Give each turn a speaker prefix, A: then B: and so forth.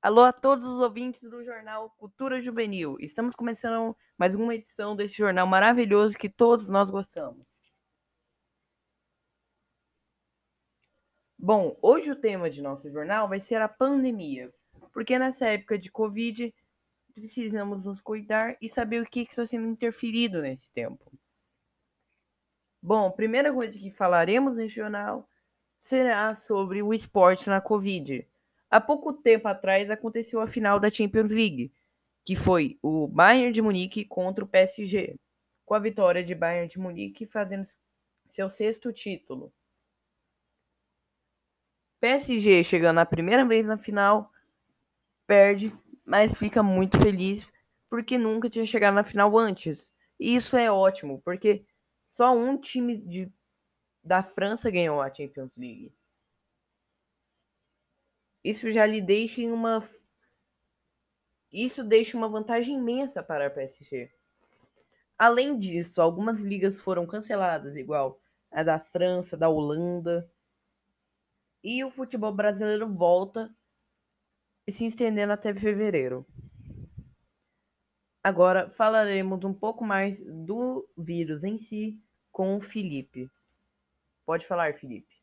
A: Alô a todos os ouvintes do jornal Cultura Juvenil. Estamos começando mais uma edição desse jornal maravilhoso que todos nós gostamos. Bom, hoje o tema de nosso jornal vai ser a pandemia, porque nessa época de Covid precisamos nos cuidar e saber o que está sendo interferido nesse tempo. Bom, primeira coisa que falaremos nesse jornal será sobre o esporte na Covid. Há pouco tempo atrás aconteceu a final da Champions League, que foi o Bayern de Munique contra o PSG, com a vitória de Bayern de Munique fazendo seu sexto título. PSG chegando a primeira vez na final, perde, mas fica muito feliz porque nunca tinha chegado na final antes. E isso é ótimo, porque só um time de, da França ganhou a Champions League isso já lhe deixa em uma isso deixa uma vantagem imensa para a PSG. Além disso, algumas ligas foram canceladas, igual a da França, da Holanda. E o futebol brasileiro volta se estendendo até fevereiro. Agora falaremos um pouco mais do vírus em si com o Felipe. Pode falar, Felipe.